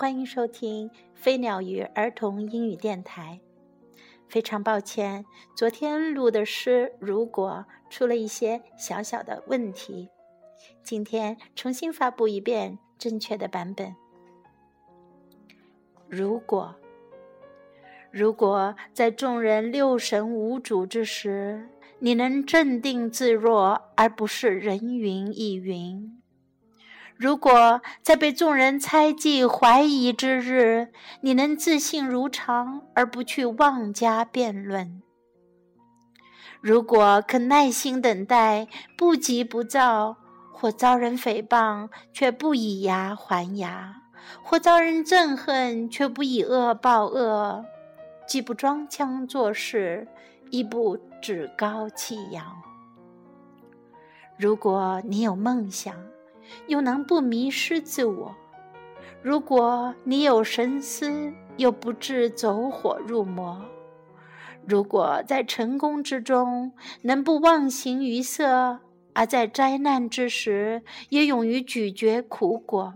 欢迎收听飞鸟与儿童英语电台。非常抱歉，昨天录的诗如果出了一些小小的问题，今天重新发布一遍正确的版本。如果，如果在众人六神无主之时，你能镇定自若，而不是人云亦云。如果在被众人猜忌、怀疑之日，你能自信如常，而不去妄加辩论；如果肯耐心等待，不急不躁，或遭人诽谤却不以牙还牙，或遭人憎恨却不以恶报恶，既不装腔作势，亦不趾高气扬；如果你有梦想，又能不迷失自我？如果你有神思，又不致走火入魔；如果在成功之中能不忘形于色，而在灾难之时也勇于咀嚼苦果；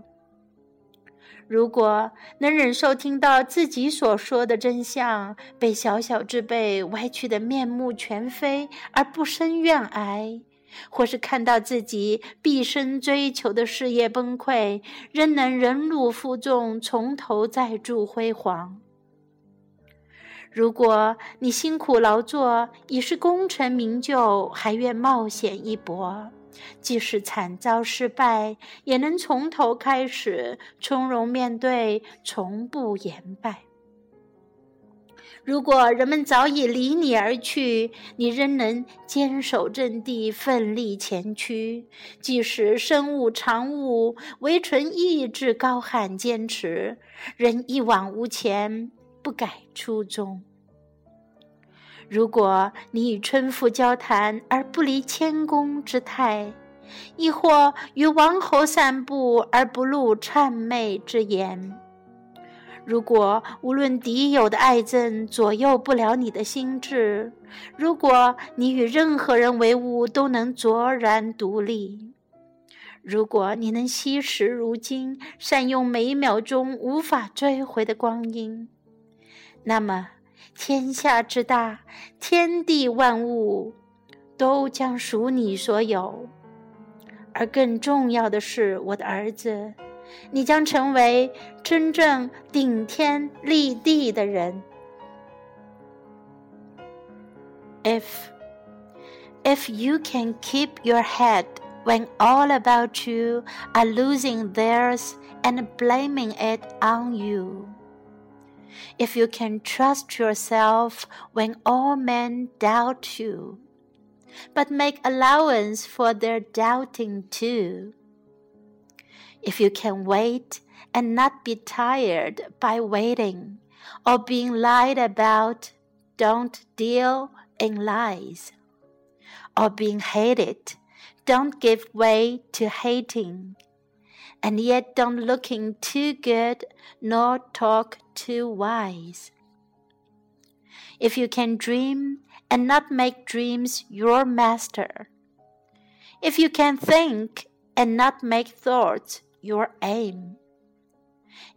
如果能忍受听到自己所说的真相被小小之辈歪曲的面目全非，而不生怨哀。或是看到自己毕生追求的事业崩溃，仍能忍辱负重，从头再铸辉煌。如果你辛苦劳作已是功成名就，还愿冒险一搏，即使惨遭失败，也能从头开始，从容面对，从不言败。如果人们早已离你而去，你仍能坚守阵地，奋力前驱。即使身无长物，唯纯意志高喊坚持，仍一往无前，不改初衷。如果你与春妇交谈而不离谦恭之态，亦或与王侯散步而不露谄媚之言。如果无论敌友的爱憎左右不了你的心智，如果你与任何人为伍都能卓然独立，如果你能惜时如金，善用每一秒钟无法追回的光阴，那么天下之大，天地万物都将属你所有。而更重要的是，我的儿子。你将成为真正顶天立地的人。If if you can keep your head when all about you are losing theirs and blaming it on you. If you can trust yourself when all men doubt you, but make allowance for their doubting too if you can wait and not be tired by waiting or being lied about, don't deal in lies. Or being hated, don't give way to hating. And yet don't looking too good nor talk too wise. If you can dream and not make dreams your master. If you can think and not make thoughts your aim.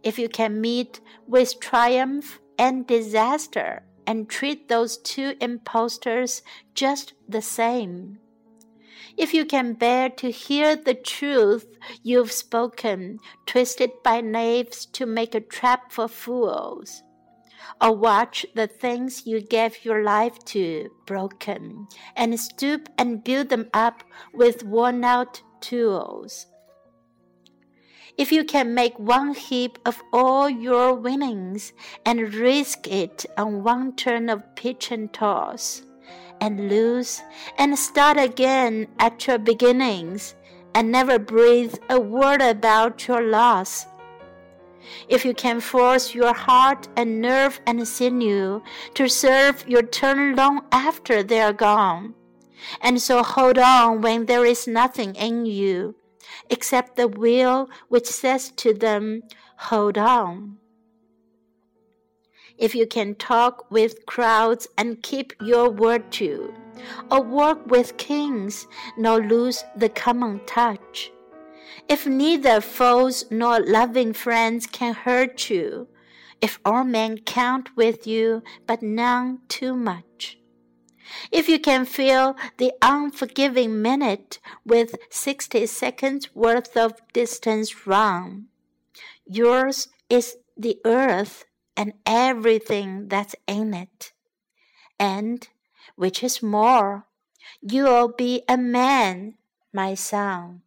If you can meet with triumph and disaster and treat those two impostors just the same. If you can bear to hear the truth you've spoken, twisted by knaves to make a trap for fools, or watch the things you gave your life to broken, and stoop and build them up with worn out tools. If you can make one heap of all your winnings and risk it on one turn of pitch and toss, and lose and start again at your beginnings, and never breathe a word about your loss. If you can force your heart and nerve and sinew to serve your turn long after they are gone, and so hold on when there is nothing in you except the will which says to them, Hold on. If you can talk with crowds and keep your word to, or work with kings, nor lose the common touch, if neither foes nor loving friends can hurt you, if all men count with you, but none too much, if you can fill the unforgiving minute with sixty seconds worth of distance run, yours is the earth and everything that's in it. And, which is more, you'll be a man, my son.